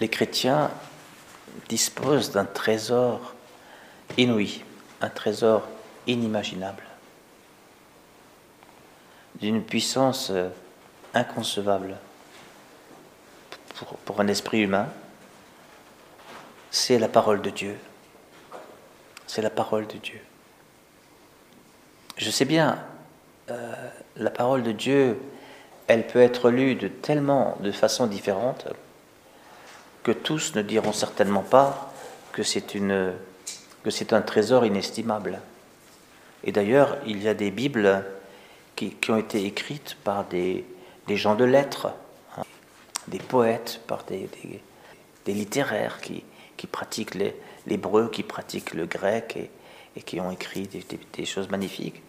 les chrétiens disposent d'un trésor inouï, un trésor inimaginable, d'une puissance inconcevable pour, un esprit humain, c'est la parole de Dieu. C'est la parole de Dieu. Je sais bien, euh, la parole de Dieu, elle peut être lue de tellement de façons différentes que tous ne diront certainement pas que c'est une que c'est un trésor inestimable. Et d'ailleurs, il y a des Bibles qui, ont été écrites par des, des gens de lettres, hein, des poètes, par des, des, littéraires qui, qui pratiquent l'hébreu, qui pratiquent le grec et, et qui ont écrit des, choses magnifiques.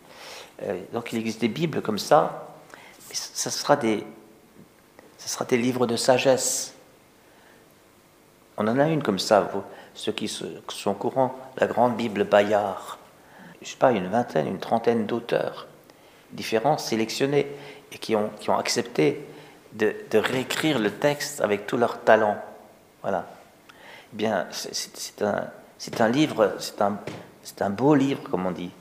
Euh, donc il existe des Bibles comme ça, mais ça sera des, ça sera des livres de sagesse. On en a une comme ça, vous, ceux qui sont au courant, la grande Bible Bayard. Je ne sais pas, une vingtaine, une trentaine d'auteurs différents, sélectionnés, et qui ont, qui ont accepté de, réécrire le texte avec tout leur talent. Voilà. Bien, c'est un, un, livre, c'est un, un beau livre, comme on dit.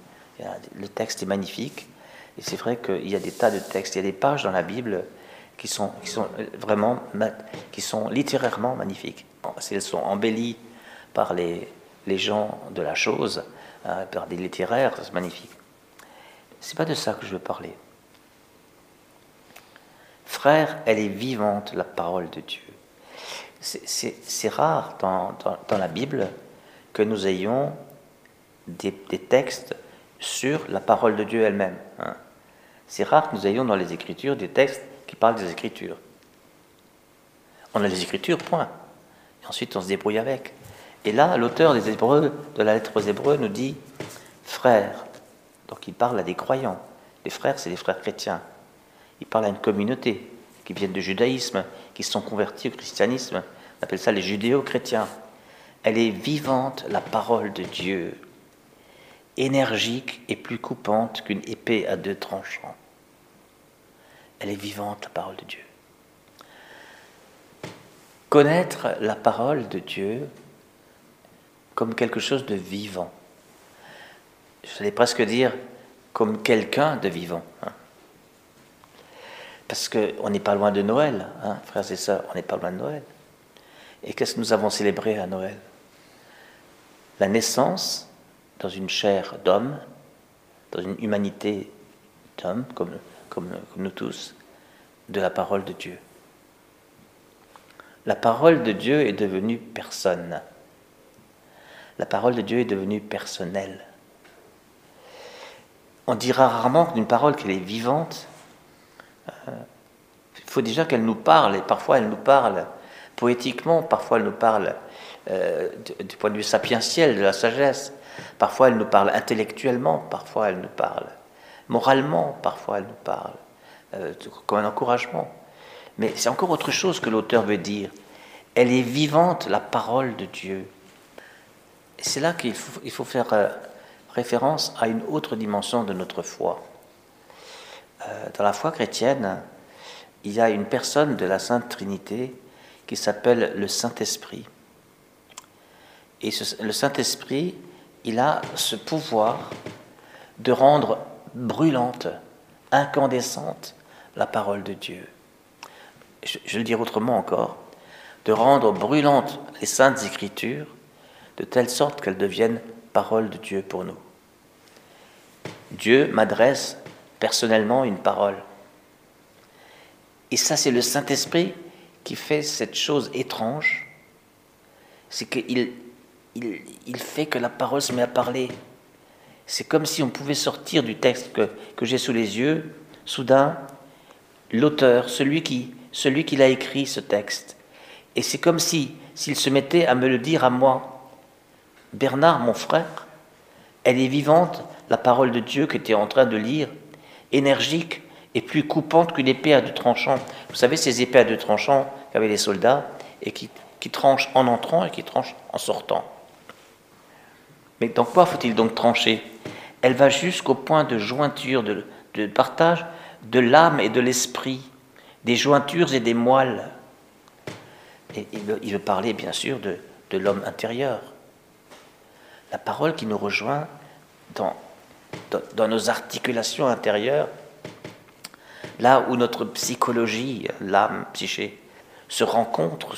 Le texte est magnifique. Et c'est vrai qu'il y a des tas de textes, il y a des pages dans la Bible qui sont, qui sont vraiment, qui sont littérairement magnifiques. Elles sont embellies par les, les gens de la chose, hein, par des littéraires, c'est magnifique. C'est pas de ça que je veux parler. Frère, elle est vivante, la parole de Dieu. C'est rare dans, dans, la Bible que nous ayons des, des, textes sur la parole de Dieu elle-même. Hein. C'est rare que nous ayons dans les Écritures des textes qui parlent des Écritures. On a les Écritures, point. Et ensuite, on se débrouille avec. Et là, l'auteur des Hébreux, de la lettre aux Hébreux, nous dit frères. Donc il parle à des croyants. Les frères, c'est les frères chrétiens. Il parle à une communauté qui viennent du judaïsme, qui se sont convertis au christianisme. On appelle ça les judéo-chrétiens. Elle est vivante, la parole de Dieu, énergique et plus coupante qu'une épée à deux tranchants. Elle est vivante, la parole de Dieu. Connaître la parole de Dieu, comme quelque chose de vivant. J'allais presque dire comme quelqu'un de vivant. Hein. Parce qu'on n'est pas loin de Noël, hein, frères et sœurs, on n'est pas loin de Noël. Et qu'est-ce que nous avons célébré à Noël? La naissance dans une chair d'homme, dans une humanité d'homme, comme, comme nous tous, de la parole de Dieu. La parole de Dieu est devenue personne la parole de Dieu est devenue personnelle. On dira rarement d'une parole qu'elle est vivante. Euh, il faut déjà qu'elle nous parle, et parfois elle nous parle poétiquement, parfois elle nous parle euh, du, point de vue sapientiel, de la sagesse, parfois elle nous parle intellectuellement, parfois elle nous parle moralement, parfois elle nous parle euh, comme un encouragement. Mais c'est encore autre chose que l'auteur veut dire. Elle est vivante, la parole de Dieu c'est là qu'il faut, faire euh, référence à une autre dimension de notre foi. Euh, dans la foi chrétienne, il y a une personne de la Sainte Trinité qui s'appelle le Saint-Esprit. Et le Saint-Esprit, il a ce pouvoir de rendre brûlante, incandescente la parole de Dieu. Je, je le dire autrement encore, de rendre brûlante les saintes écritures de telle sorte qu'elles deviennent parole de Dieu pour nous. Dieu m'adresse personnellement une parole. Et ça, c'est le Saint-Esprit qui fait cette chose étrange, c'est qu'il il, fait que la parole se met à parler. C'est comme si on pouvait sortir du texte que, j'ai sous les yeux, soudain, l'auteur, celui qui, celui qui l'a écrit ce texte. Et c'est comme si s'il se mettait à me le dire à moi, Bernard, mon frère, elle est vivante, la parole de Dieu que tu es en train de lire, énergique et plus coupante qu'une épée à deux tranchants. Vous savez, ces épées à deux tranchants qu'avaient les soldats et qui, tranchent en entrant et qui tranchent en sortant. Mais dans quoi faut-il donc trancher? Elle va jusqu'au point de jointure, de, partage de l'âme et de l'esprit, des jointures et des moelles. il veut parler bien sûr de, l'homme intérieur. La parole qui nous rejoint dans, dans, nos articulations intérieures, là où notre psychologie, l'âme, psyché, se rencontre,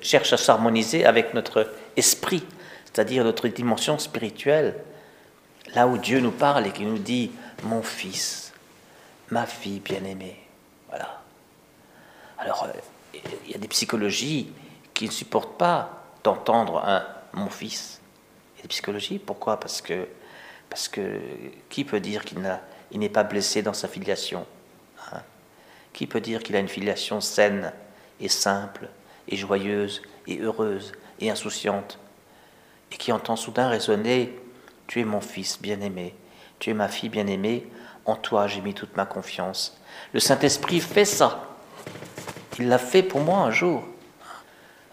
cherche à s'harmoniser avec notre esprit, c'est-à-dire notre dimension spirituelle, là où Dieu nous parle et qui nous dit Mon fils, ma fille bien-aimée. Voilà. Alors, euh, il y a des psychologies qui ne supportent pas d'entendre un mon fils. Et des psychologies, pourquoi? Parce que, parce que qui peut dire qu'il n'est pas blessé dans sa filiation hein? Qui peut dire qu'il a une filiation saine et simple et joyeuse et heureuse et insouciante et qui entend soudain résonner Tu es mon fils bien-aimé, tu es ma fille bien-aimée, en toi j'ai mis toute ma confiance. Le Saint-Esprit fait ça. Il l'a fait pour moi un jour.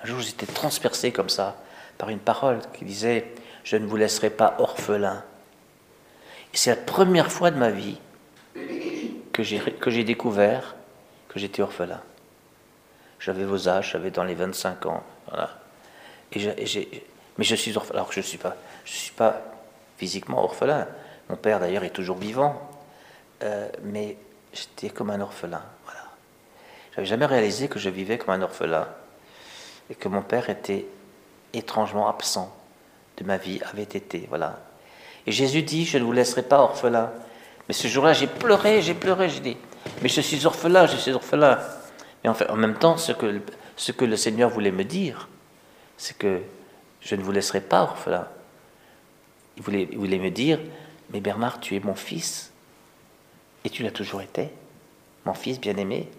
Un jour, j'étais transpercé comme ça par une parole qui disait Je ne vous laisserai pas orphelin. C'est la première fois de ma vie que j'ai découvert que j'étais orphelin. J'avais vos âges, j'avais dans les 25 ans. Et, mais je suis orphelin. Alors que je ne suis, pas, suis pas physiquement orphelin. Mon père, d'ailleurs, est toujours vivant. Euh, mais j'étais comme un orphelin. Voilà. J'avais jamais réalisé que je vivais comme un orphelin et que mon père était étrangement absent de ma vie, avait été. Voilà. Et Jésus dit Je ne vous laisserai pas orphelin. Mais ce jour-là, j'ai pleuré, j'ai pleuré, j'ai dit Mais je suis orphelin, je suis orphelin. Mais en, fait, en même temps, ce que, ce que le Seigneur voulait me dire, c'est que je ne vous laisserai pas orphelin. Il voulait, me dire Mais Bernard, tu es mon fils. Et tu l'as toujours été, mon fils bien-aimé.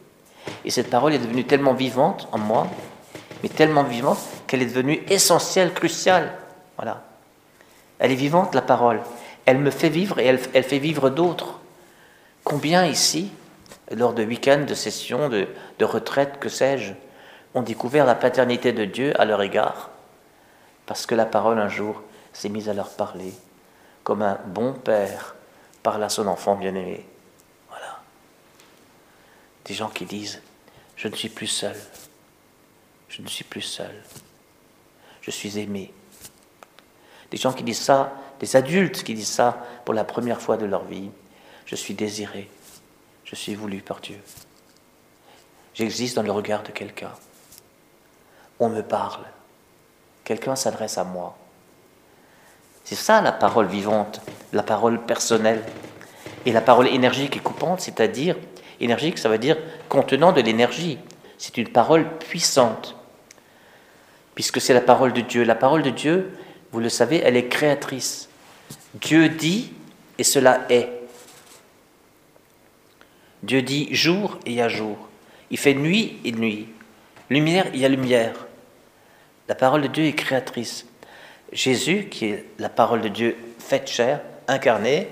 Et cette parole est devenue tellement vivante en moi, mais tellement vivante qu'elle est devenue essentielle, cruciale. Voilà. Elle est vivante, la parole. Elle me fait vivre et elle, fait vivre d'autres. Combien ici, lors de week-ends, de sessions, de retraites, que sais-je, ont découvert la paternité de Dieu à leur égard Parce que la parole, un jour, s'est mise à leur parler, comme un bon père parle à son enfant bien-aimé. Voilà. Des gens qui disent Je ne suis plus seul. Je ne suis plus seul. Je suis aimé. Des gens qui disent ça, des adultes qui disent ça pour la première fois de leur vie. Je suis désiré. Je suis voulu par Dieu. J'existe dans le regard de quelqu'un. On me parle. Quelqu'un s'adresse à moi. C'est ça la parole vivante, la parole personnelle. Et la parole énergique et coupante, c'est-à-dire, énergique, ça veut dire contenant de l'énergie. C'est une parole puissante puisque c'est la parole de Dieu. La parole de Dieu, vous le savez, elle est créatrice. Dieu dit et cela est. Dieu dit jour et il y a jour. Il fait nuit et nuit. Lumière, il y a lumière. La parole de Dieu est créatrice. Jésus, qui est la parole de Dieu faite chair, incarnée,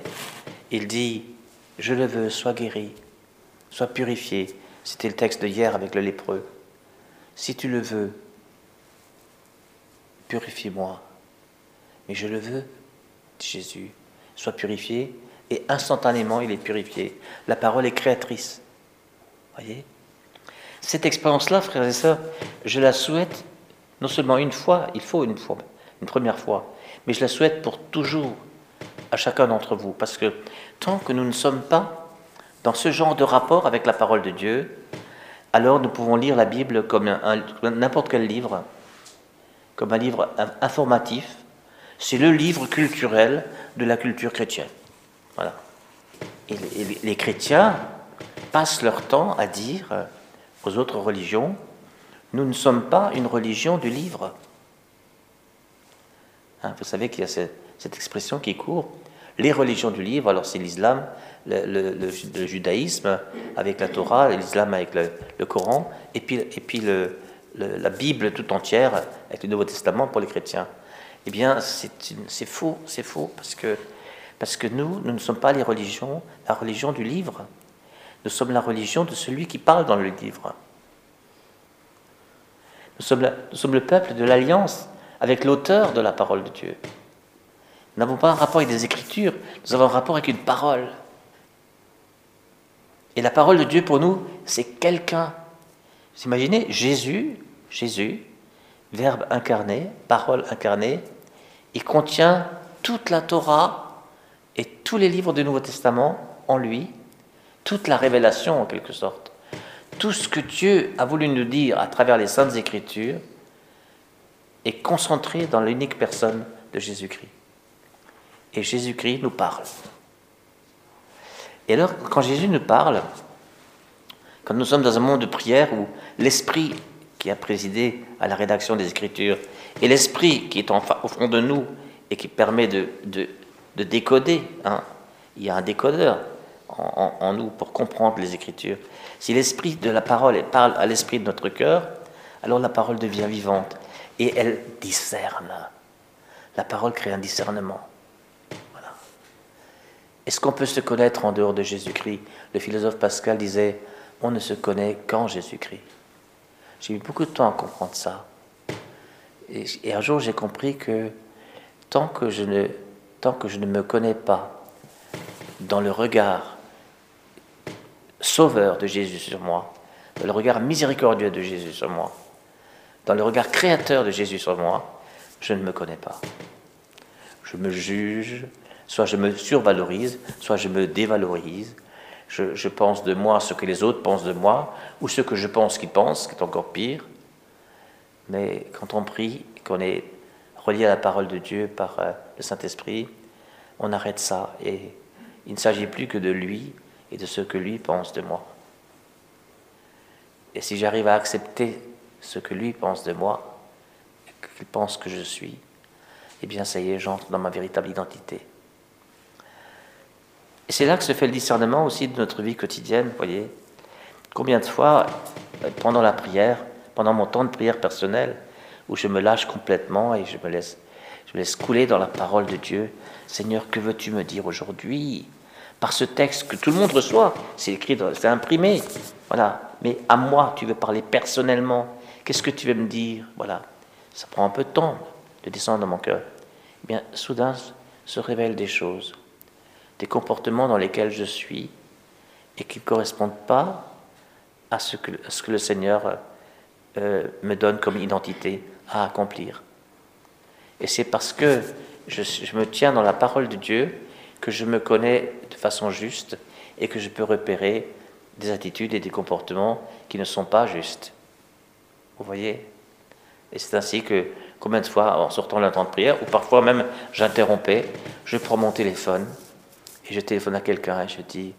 il dit Je le veux, sois guéri, sois purifié. C'était le texte de hier avec le lépreux. Si tu le veux, purifie-moi. Mais je le veux, dit Jésus, sois purifié, et instantanément il est purifié. La parole est créatrice. Voyez? Cette expérience-là, frères et sœurs, je la souhaite non seulement une fois, il faut une fois, une première fois, mais je la souhaite pour toujours à chacun d'entre vous, parce que tant que nous ne sommes pas dans ce genre de rapport avec la parole de Dieu, alors nous pouvons lire la Bible comme n'importe quel livre, comme un livre informatif, c'est le livre culturel de la culture chrétienne. Voilà. Et les, chrétiens passent leur temps à dire aux autres religions, nous ne sommes pas une religion du livre. Hein, vous savez qu'il y a cette, expression qui court, les religions du livre, alors c'est l'islam, le, judaïsme avec la Torah, l'islam avec le, Coran, et puis, et puis la Bible tout entière avec le Nouveau Testament pour les chrétiens. Eh bien, c'est faux, c'est faux, parce que, parce que nous, nous ne sommes pas les religions, la religion du livre. Nous sommes la religion de celui qui parle dans le livre. Nous sommes, le peuple de l'alliance avec l'auteur de la parole de Dieu. Nous n'avons pas un rapport avec des écritures, nous avons un rapport avec une parole. Et la parole de Dieu pour nous, c'est quelqu'un vous imaginez Jésus, Jésus, Verbe incarné, parole incarnée, il contient toute la Torah et tous les livres du Nouveau Testament en lui, toute la révélation en quelque sorte. Tout ce que Dieu a voulu nous dire à travers les saintes écritures est concentré dans l'unique personne de Jésus-Christ. Et Jésus-Christ nous parle. Et alors, quand Jésus nous parle, quand nous sommes dans un monde de prière où l'Esprit qui a présidé à la rédaction des Écritures et l'Esprit qui est au fond de nous et qui permet de, de, décoder, hein, il y a un décodeur en, en, nous pour comprendre les Écritures. Si l'Esprit de la parole parle à l'Esprit de notre cœur, alors la parole devient vivante et elle discerne. La parole crée un discernement. Est-ce qu'on peut se connaître en dehors de Jésus-Christ? Le philosophe Pascal disait on ne se connaît qu'en Jésus-Christ. J'ai eu beaucoup de temps à comprendre ça. Et, un jour, j'ai compris que tant que, je ne, tant que je ne me connais pas dans le regard sauveur de Jésus sur moi, dans le regard miséricordieux de Jésus sur moi, dans le regard créateur de Jésus sur moi, je ne me connais pas. Je me juge, soit je me survalorise, soit je me dévalorise, je, pense de moi ce que les autres pensent de moi, ou ce que je pense qu'ils pensent, qui est encore pire. Mais quand on prie, qu'on est relié à la parole de Dieu par euh, le Saint-Esprit, on arrête ça et il ne s'agit plus que de lui et de ce que lui pense de moi. Et si j'arrive à accepter ce que lui pense de moi, qu'il pense que je suis, eh bien ça y est, j'entre dans ma véritable identité. Et c'est là que se fait le discernement aussi de notre vie quotidienne, voyez. Combien de fois, euh, pendant la prière, pendant mon temps de prière personnelle, où je me lâche complètement et je me laisse, je me laisse couler dans la parole de Dieu, Seigneur, que veux-tu me dire aujourd'hui? Par ce texte que tout le monde reçoit, c'est écrit, c'est imprimé, voilà. Mais à moi, tu veux parler personnellement. Qu'est-ce que tu veux me dire? Voilà. Ça prend un peu de temps de descendre dans mon cœur. Eh bien, soudain se révèlent des choses des comportements dans lesquels je suis et qui ne correspondent pas à ce que, le Seigneur euh, me donne comme identité à accomplir. Et c'est parce que je, me tiens dans la parole de Dieu que je me connais de façon juste et que je peux repérer des attitudes et des comportements qui ne sont pas justes. Vous voyez? Et c'est ainsi que combien de fois, en sortant la temps de prière, ou parfois même j'interrompais, je prends mon téléphone, et je téléphone à quelqu'un et je dis,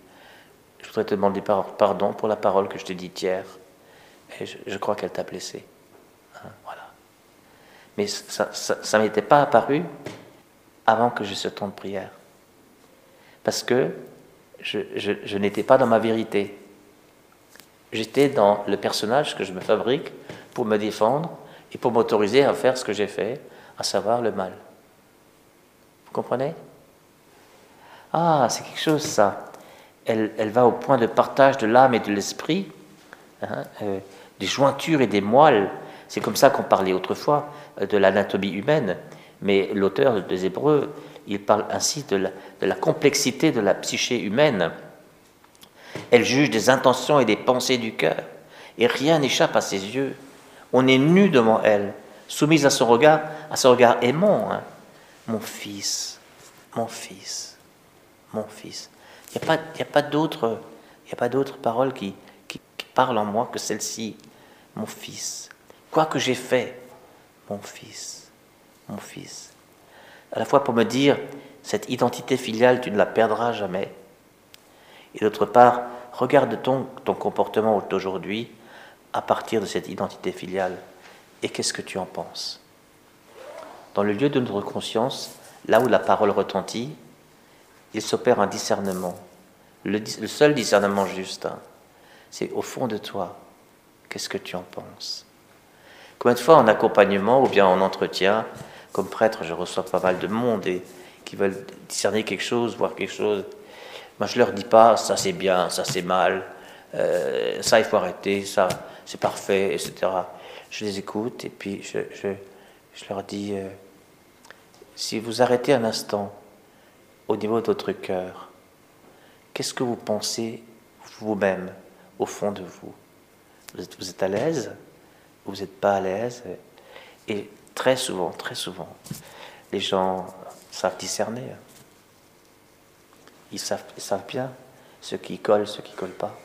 je voudrais te demander pardon pour la parole que je te dis hier. Je, crois qu'elle t'a blessé. Hein, voilà. Mais ça ne m'était pas apparu avant que je ce temps de prière. Parce que je, n'étais pas dans ma vérité. J'étais dans le personnage que je me fabrique pour me défendre et pour m'autoriser à faire ce que j'ai fait, à savoir le mal. Vous comprenez? Ah, c'est quelque chose ça. Elle, elle, va au point de partage de l'âme et de l'esprit, hein, euh, des jointures et des moelles. C'est comme ça qu'on parlait autrefois euh, de l'anatomie humaine. Mais l'auteur des Hébreux, il parle ainsi de la, complexité de la psyché humaine. Elle juge des intentions et des pensées du cœur, et rien n'échappe à ses yeux. On est nu devant elle, soumise à son regard, à son regard aimant. Hein. Mon fils, mon fils mon fils. Il n'y a pas, pas d'autre parole qui, qui, qui parle en moi que celle-ci, mon fils. Quoi que j'ai fait, mon fils, mon fils. À la fois pour me dire, cette identité filiale, tu ne la perdras jamais. Et d'autre part, regarde ton, ton comportement d'aujourd'hui à partir de cette identité filiale. Et qu'est-ce que tu en penses Dans le lieu de notre conscience, là où la parole retentit, il s'opère un discernement. Le, seul discernement juste, hein, c'est au fond de toi, qu'est-ce que tu en penses Combien de fois en accompagnement ou bien en entretien, comme prêtre, je reçois pas mal de monde et qui veulent discerner quelque chose, voir quelque chose. Moi, je leur dis pas ça c'est bien, ça c'est mal, euh, ça il faut arrêter, ça c'est parfait, etc. Je les écoute et puis je, je, leur dis euh, si vous arrêtez un instant au niveau de votre cœur, qu'est-ce que vous pensez vous-même au fond de vous? Vous êtes, vous êtes à l'aise? Vous n'êtes pas à l'aise? Très souvent, très souvent, les gens savent discerner. Ils savent, savent bien ce qui colle, ce qui colle pas,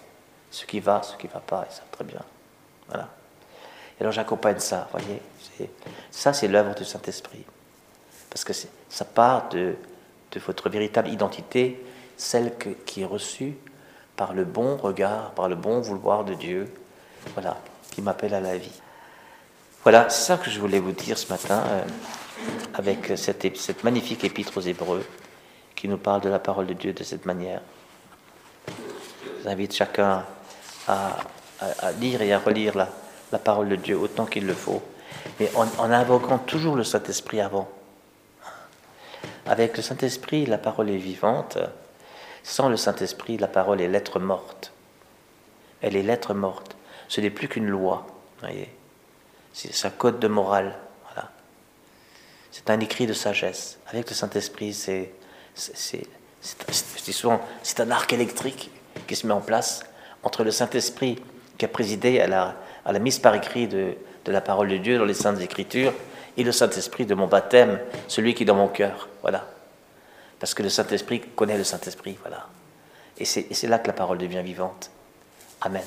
ce qui va, ce qui va pas, ils savent très bien. Voilà. Et alors j'accompagne ça, vous voyez. Ça, c'est l'œuvre du Saint-Esprit. Parce que ça part de, de, votre véritable identité, celle qui est reçue par le bon regard, par le bon vouloir de Dieu, voilà, qui m'appelle à la vie. Voilà, c'est ça que je voulais vous dire ce matin, euh, avec cette, magnifique épître aux Hébreux, qui nous parle de la parole de Dieu de cette manière. J'invite chacun à, lire et à relire la, parole de Dieu autant qu'il le faut, mais en, en invoquant toujours le Saint-Esprit avant. Avec le Saint-Esprit, la parole est vivante. Sans le Saint-Esprit, la parole est lettre morte. Elle est lettre morte. Ce n'est plus qu'une loi. Voyez c'est sa code de morale. Voilà. C'est un écrit de sagesse. Avec le Saint-Esprit, c'est, c'est, c'est un arc électrique qui se met en place entre le Saint-Esprit qui a présidé à la, à la mise par écrit de, de la parole de Dieu dans les Saintes Écritures et le Saint-Esprit de mon baptême, celui qui est dans mon cœur. Voilà. Parce que le Saint-Esprit connaît le Saint-Esprit. Voilà. Et c'est là que la parole devient vivante. Amen.